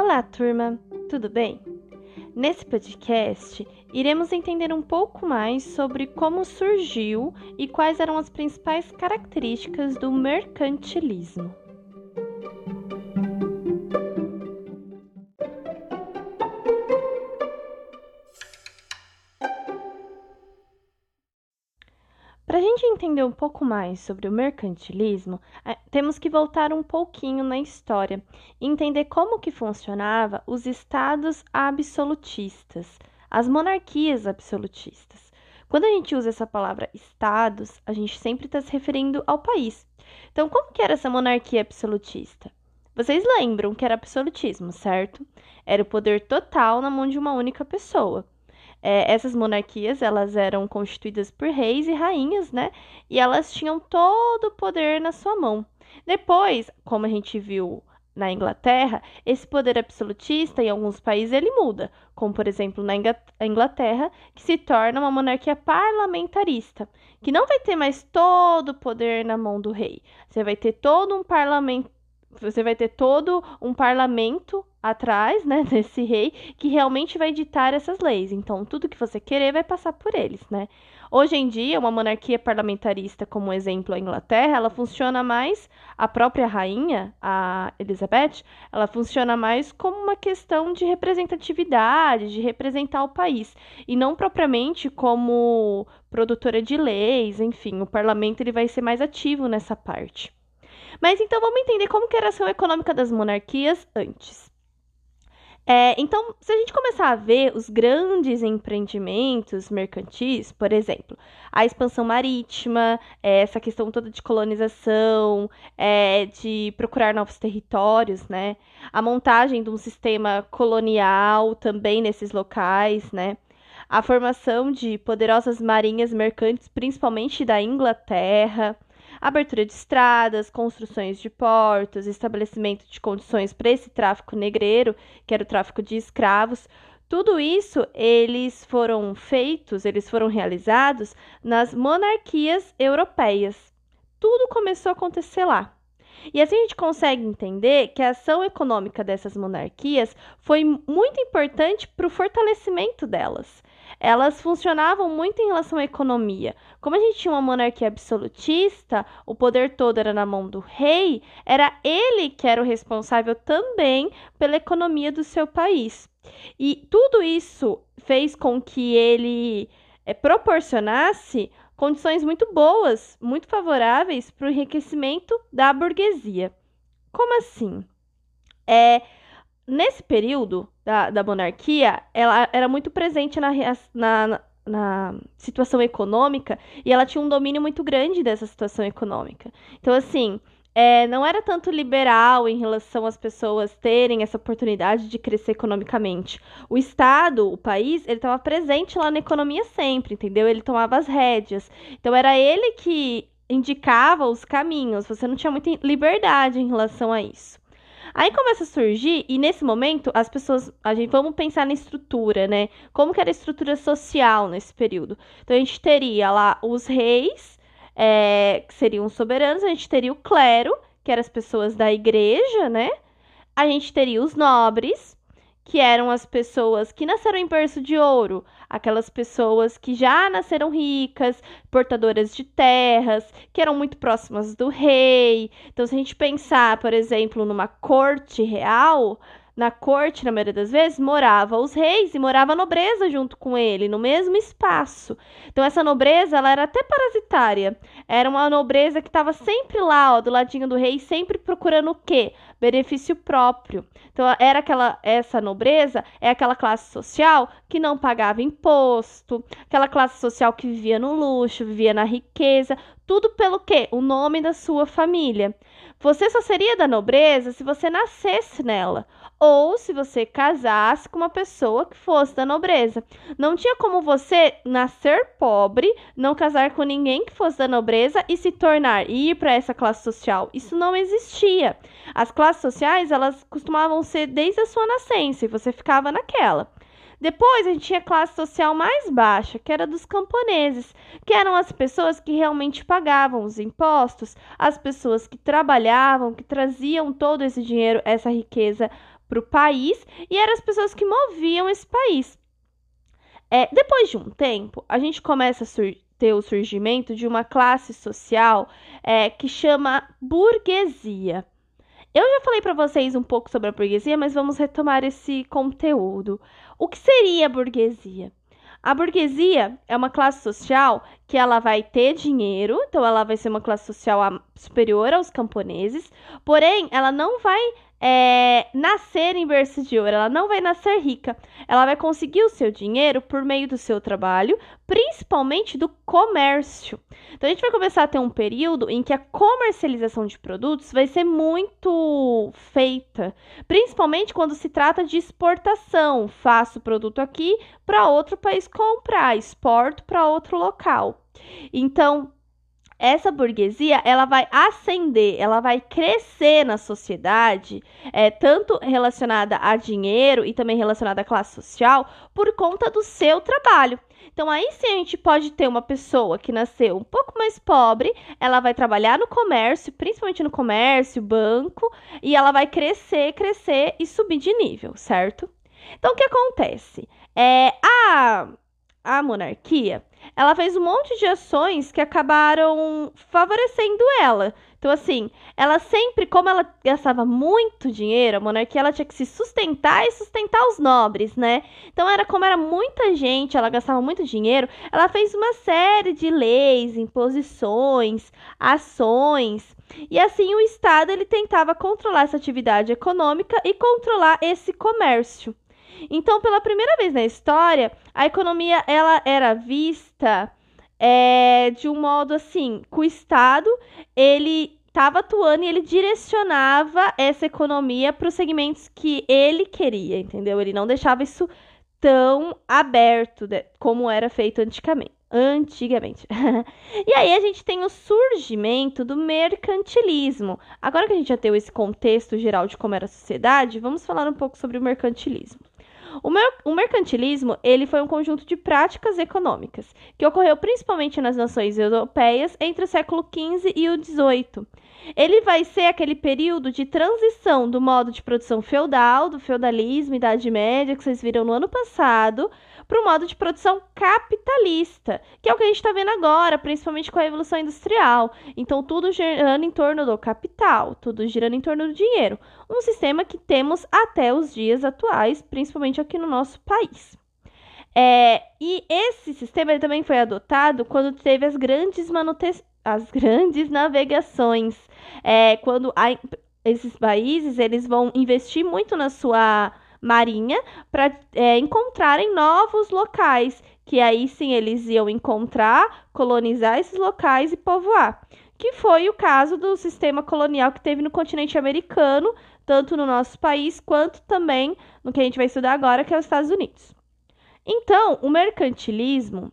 Olá, turma, tudo bem? Nesse podcast, iremos entender um pouco mais sobre como surgiu e quais eram as principais características do mercantilismo. Entender um pouco mais sobre o mercantilismo, é, temos que voltar um pouquinho na história e entender como que funcionava os estados absolutistas, as monarquias absolutistas. Quando a gente usa essa palavra estados, a gente sempre está se referindo ao país. Então, como que era essa monarquia absolutista? Vocês lembram que era absolutismo, certo? Era o poder total na mão de uma única pessoa. É, essas monarquias elas eram constituídas por reis e rainhas, né? E elas tinham todo o poder na sua mão. Depois, como a gente viu na Inglaterra, esse poder absolutista em alguns países ele muda, como por exemplo na Inglaterra, que se torna uma monarquia parlamentarista, que não vai ter mais todo o poder na mão do rei. Você vai ter todo um parlamento você vai ter todo um parlamento atrás, né, desse rei que realmente vai ditar essas leis. Então, tudo que você querer vai passar por eles, né? Hoje em dia, uma monarquia parlamentarista, como exemplo a Inglaterra, ela funciona mais a própria rainha, a Elizabeth, ela funciona mais como uma questão de representatividade, de representar o país, e não propriamente como produtora de leis, enfim, o parlamento ele vai ser mais ativo nessa parte. Mas então vamos entender como que era a ação econômica das monarquias antes. É, então, se a gente começar a ver os grandes empreendimentos mercantis, por exemplo, a expansão marítima, é, essa questão toda de colonização, é, de procurar novos territórios, né? A montagem de um sistema colonial também nesses locais, né? A formação de poderosas marinhas mercantes, principalmente da Inglaterra, abertura de estradas, construções de portos, estabelecimento de condições para esse tráfico negreiro, que era o tráfico de escravos. Tudo isso eles foram feitos, eles foram realizados nas monarquias europeias. Tudo começou a acontecer lá. E assim a gente consegue entender que a ação econômica dessas monarquias foi muito importante para o fortalecimento delas elas funcionavam muito em relação à economia. Como a gente tinha uma monarquia absolutista, o poder todo era na mão do rei, era ele que era o responsável também pela economia do seu país. E tudo isso fez com que ele é, proporcionasse condições muito boas, muito favoráveis para o enriquecimento da burguesia. Como assim? É, nesse período da, da monarquia, ela era muito presente na, na, na situação econômica e ela tinha um domínio muito grande dessa situação econômica. Então, assim, é, não era tanto liberal em relação às pessoas terem essa oportunidade de crescer economicamente. O Estado, o país, ele estava presente lá na economia sempre, entendeu? Ele tomava as rédeas. Então, era ele que indicava os caminhos. Você não tinha muita liberdade em relação a isso. Aí começa a surgir, e nesse momento, as pessoas. A gente vamos pensar na estrutura, né? Como que era a estrutura social nesse período? Então a gente teria lá os reis, é, que seriam os soberanos, a gente teria o clero, que eram as pessoas da igreja, né? A gente teria os nobres, que eram as pessoas que nasceram em berço de ouro, aquelas pessoas que já nasceram ricas, portadoras de terras, que eram muito próximas do rei. Então, se a gente pensar, por exemplo, numa corte real, na corte, na maioria das vezes, morava os reis e morava a nobreza junto com ele, no mesmo espaço. Então, essa nobreza, ela era até parasitária. Era uma nobreza que estava sempre lá, ó, do ladinho do rei, sempre procurando o quê? Benefício próprio. Então, era aquela, essa nobreza é aquela classe social que não pagava imposto, aquela classe social que vivia no luxo, vivia na riqueza, tudo pelo quê? O nome da sua família. Você só seria da nobreza se você nascesse nela ou se você casasse com uma pessoa que fosse da nobreza. Não tinha como você nascer pobre, não casar com ninguém que fosse da nobreza e se tornar e ir para essa classe social. Isso não existia. As classes sociais, elas costumavam ser desde a sua nascença e você ficava naquela. Depois a gente tinha a classe social mais baixa, que era dos camponeses, que eram as pessoas que realmente pagavam os impostos, as pessoas que trabalhavam, que traziam todo esse dinheiro, essa riqueza para o país e eram as pessoas que moviam esse país. É, depois de um tempo, a gente começa a ter o surgimento de uma classe social é, que chama burguesia. Eu já falei para vocês um pouco sobre a burguesia, mas vamos retomar esse conteúdo. O que seria a burguesia? A burguesia é uma classe social que ela vai ter dinheiro, então ela vai ser uma classe social superior aos camponeses, porém ela não vai é, nascer em berço de ouro, ela não vai nascer rica. Ela vai conseguir o seu dinheiro por meio do seu trabalho, principalmente do comércio. Então a gente vai começar a ter um período em que a comercialização de produtos vai ser muito feita, principalmente quando se trata de exportação. Faço o produto aqui para outro país comprar, exporto para outro local. Então, essa burguesia ela vai ascender, ela vai crescer na sociedade, é, tanto relacionada a dinheiro e também relacionada à classe social, por conta do seu trabalho. Então, aí sim a gente pode ter uma pessoa que nasceu um pouco mais pobre, ela vai trabalhar no comércio, principalmente no comércio, banco, e ela vai crescer, crescer e subir de nível, certo? Então, o que acontece? É, a, a monarquia ela fez um monte de ações que acabaram favorecendo ela. Então, assim, ela sempre, como ela gastava muito dinheiro, a monarquia ela tinha que se sustentar e sustentar os nobres, né? Então, era como era muita gente, ela gastava muito dinheiro, ela fez uma série de leis, imposições, ações. E assim o Estado ele tentava controlar essa atividade econômica e controlar esse comércio. Então, pela primeira vez na história, a economia ela era vista é, de um modo assim, que o Estado ele estava atuando e ele direcionava essa economia para os segmentos que ele queria, entendeu? Ele não deixava isso tão aberto de, como era feito antigamente. Antigamente. e aí a gente tem o surgimento do mercantilismo. Agora que a gente já tem esse contexto geral de como era a sociedade, vamos falar um pouco sobre o mercantilismo. O, mer o mercantilismo ele foi um conjunto de práticas econômicas que ocorreu principalmente nas nações europeias entre o século XV e o XVIII. Ele vai ser aquele período de transição do modo de produção feudal, do feudalismo, Idade Média, que vocês viram no ano passado, para o modo de produção capitalista, que é o que a gente está vendo agora, principalmente com a Revolução Industrial. Então, tudo girando em torno do capital, tudo girando em torno do dinheiro. Um sistema que temos até os dias atuais, principalmente aqui no nosso país. É, e esse sistema também foi adotado quando teve as grandes manutenções, as grandes navegações, é, quando há, esses países eles vão investir muito na sua marinha para é, encontrarem novos locais, que aí sim eles iam encontrar, colonizar esses locais e povoar. Que foi o caso do sistema colonial que teve no continente americano, tanto no nosso país quanto também no que a gente vai estudar agora, que é os Estados Unidos. Então, o mercantilismo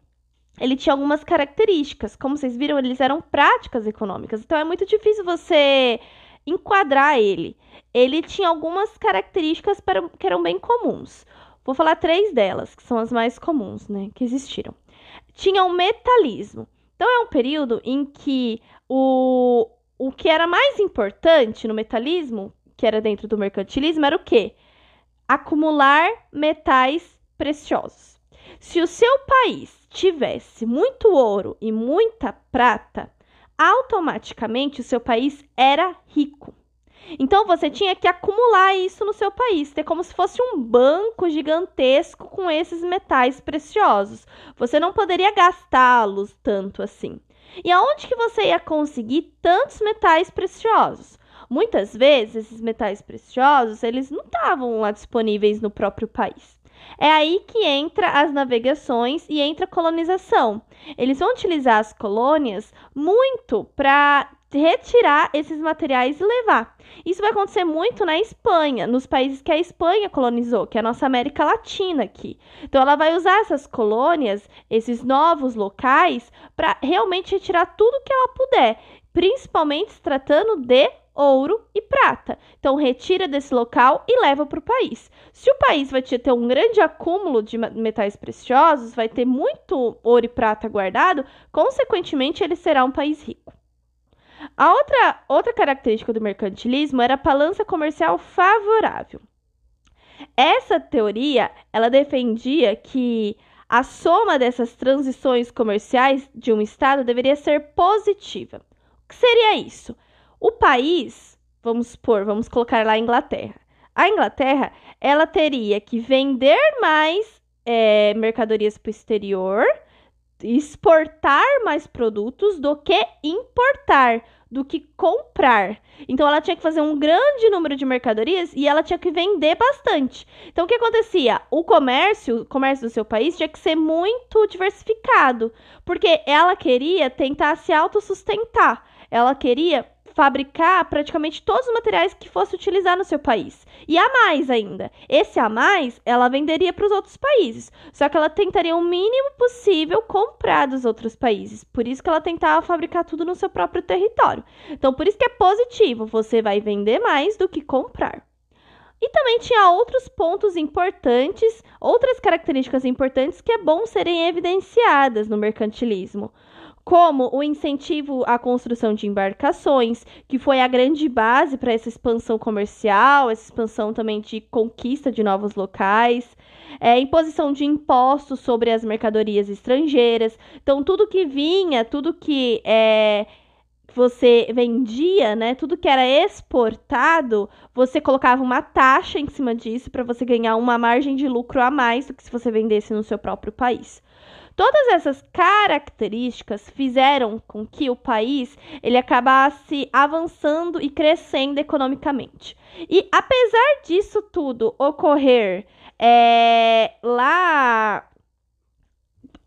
ele tinha algumas características. Como vocês viram, eles eram práticas econômicas. Então é muito difícil você enquadrar ele. Ele tinha algumas características que eram bem comuns. Vou falar três delas, que são as mais comuns, né, que existiram. Tinha o metalismo. Então é um período em que o, o que era mais importante no metalismo, que era dentro do mercantilismo, era o quê? Acumular metais preciosos. Se o seu país tivesse muito ouro e muita prata, automaticamente o seu país era rico. Então você tinha que acumular isso no seu país, ter como se fosse um banco gigantesco com esses metais preciosos. Você não poderia gastá-los tanto assim. E aonde que você ia conseguir tantos metais preciosos? Muitas vezes esses metais preciosos, eles não estavam lá disponíveis no próprio país. É aí que entra as navegações e entra a colonização. Eles vão utilizar as colônias muito para retirar esses materiais e levar. Isso vai acontecer muito na Espanha, nos países que a Espanha colonizou, que é a nossa América Latina aqui. Então ela vai usar essas colônias, esses novos locais, para realmente retirar tudo que ela puder, principalmente se tratando de ouro e prata. Então, retira desse local e leva para o país. Se o país vai ter um grande acúmulo de metais preciosos, vai ter muito ouro e prata guardado, consequentemente, ele será um país rico. A outra, outra característica do mercantilismo era a balança comercial favorável. Essa teoria, ela defendia que a soma dessas transições comerciais de um estado deveria ser positiva. O que seria isso? O país, vamos supor, vamos colocar lá a Inglaterra. A Inglaterra, ela teria que vender mais é, mercadorias para o exterior, exportar mais produtos do que importar do que comprar. Então ela tinha que fazer um grande número de mercadorias e ela tinha que vender bastante. Então o que acontecia? O comércio, o comércio do seu país tinha que ser muito diversificado, porque ela queria tentar se autossustentar. Ela queria fabricar praticamente todos os materiais que fosse utilizar no seu país. E a mais ainda. Esse a mais, ela venderia para os outros países. Só que ela tentaria o mínimo possível comprar dos outros países. Por isso que ela tentava fabricar tudo no seu próprio território. Então, por isso que é positivo. Você vai vender mais do que comprar. E também tinha outros pontos importantes, outras características importantes que é bom serem evidenciadas no mercantilismo como o incentivo à construção de embarcações, que foi a grande base para essa expansão comercial, essa expansão também de conquista de novos locais, é, imposição de impostos sobre as mercadorias estrangeiras. Então, tudo que vinha, tudo que é, você vendia, né, tudo que era exportado, você colocava uma taxa em cima disso para você ganhar uma margem de lucro a mais do que se você vendesse no seu próprio país. Todas essas características fizeram com que o país ele acabasse avançando e crescendo economicamente. E apesar disso tudo ocorrer é, lá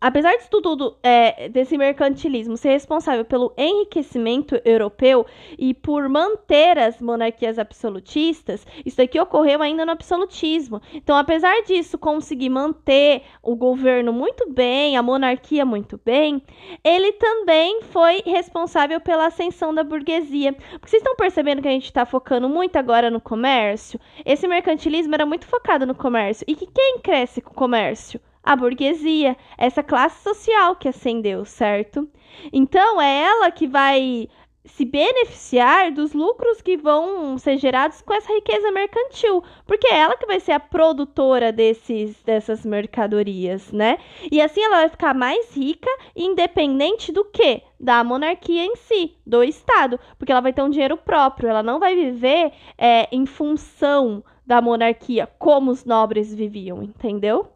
Apesar disso tudo, é, desse mercantilismo ser responsável pelo enriquecimento europeu e por manter as monarquias absolutistas, isso aqui ocorreu ainda no absolutismo. Então, apesar disso conseguir manter o governo muito bem, a monarquia muito bem, ele também foi responsável pela ascensão da burguesia. Porque vocês estão percebendo que a gente está focando muito agora no comércio? Esse mercantilismo era muito focado no comércio. E que quem cresce com o comércio? A burguesia, essa classe social que ascendeu, certo? Então é ela que vai se beneficiar dos lucros que vão ser gerados com essa riqueza mercantil, porque é ela que vai ser a produtora desses, dessas mercadorias, né? E assim ela vai ficar mais rica, independente do que? Da monarquia em si, do Estado, porque ela vai ter um dinheiro próprio, ela não vai viver é, em função da monarquia como os nobres viviam, entendeu?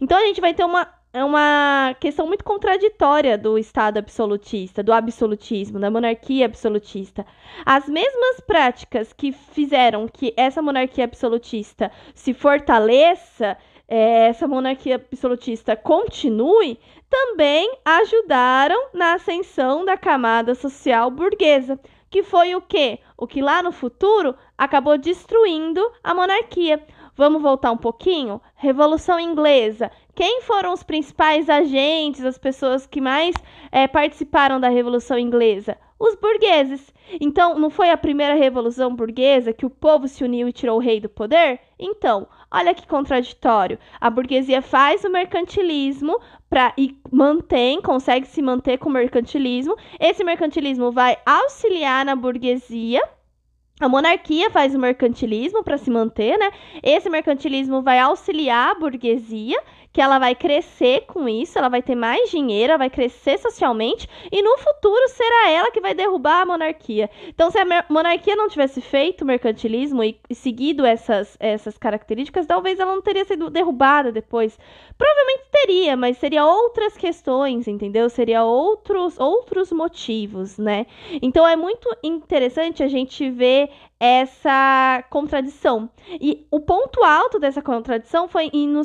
Então a gente vai ter uma, uma questão muito contraditória do Estado absolutista, do absolutismo, da monarquia absolutista. As mesmas práticas que fizeram que essa monarquia absolutista se fortaleça, é, essa monarquia absolutista continue, também ajudaram na ascensão da camada social burguesa, que foi o que? O que lá no futuro acabou destruindo a monarquia. Vamos voltar um pouquinho? Revolução Inglesa. Quem foram os principais agentes, as pessoas que mais é, participaram da Revolução Inglesa? Os burgueses. Então, não foi a primeira revolução burguesa que o povo se uniu e tirou o rei do poder? Então, olha que contraditório. A burguesia faz o mercantilismo pra, e mantém, consegue se manter com o mercantilismo. Esse mercantilismo vai auxiliar na burguesia a monarquia faz o mercantilismo para se manter, né? Esse mercantilismo vai auxiliar a burguesia que ela vai crescer com isso, ela vai ter mais dinheiro, ela vai crescer socialmente e no futuro será ela que vai derrubar a monarquia. Então, se a monarquia não tivesse feito mercantilismo e, seguido essas, essas características, talvez ela não teria sido derrubada depois. Provavelmente teria, mas seria outras questões, entendeu? Seria outros outros motivos, né? Então é muito interessante a gente ver essa contradição. E o ponto alto dessa contradição foi no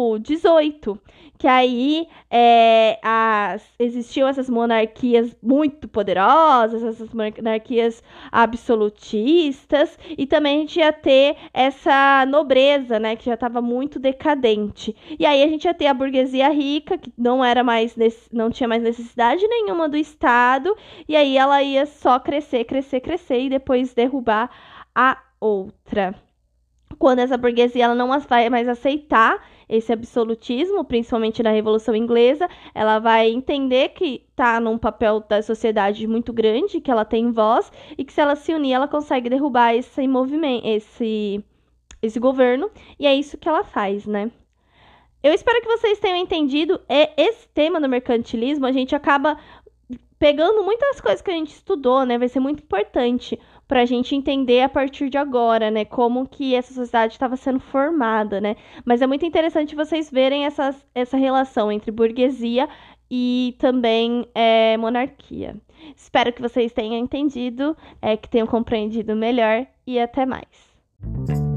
século XVIII, que aí é, as, existiam essas monarquias muito poderosas, essas monarquias absolutistas, e também a gente ia ter essa nobreza, né, que já estava muito decadente. E aí a gente ia ter a burguesia rica, que não era mais não tinha mais necessidade nenhuma do Estado, e aí ela ia só crescer, crescer, crescer e depois derrubar a outra. Quando essa burguesia ela não vai mais aceitar esse absolutismo, principalmente na Revolução Inglesa, ela vai entender que está num papel da sociedade muito grande, que ela tem voz e que se ela se unir, ela consegue derrubar esse movimento, esse esse governo, e é isso que ela faz, né? Eu espero que vocês tenham entendido. É esse tema do mercantilismo, a gente acaba pegando muitas coisas que a gente estudou, né? Vai ser muito importante para a gente entender a partir de agora, né? Como que essa sociedade estava sendo formada, né? Mas é muito interessante vocês verem essa essa relação entre burguesia e também é, monarquia. Espero que vocês tenham entendido, é, que tenham compreendido melhor e até mais.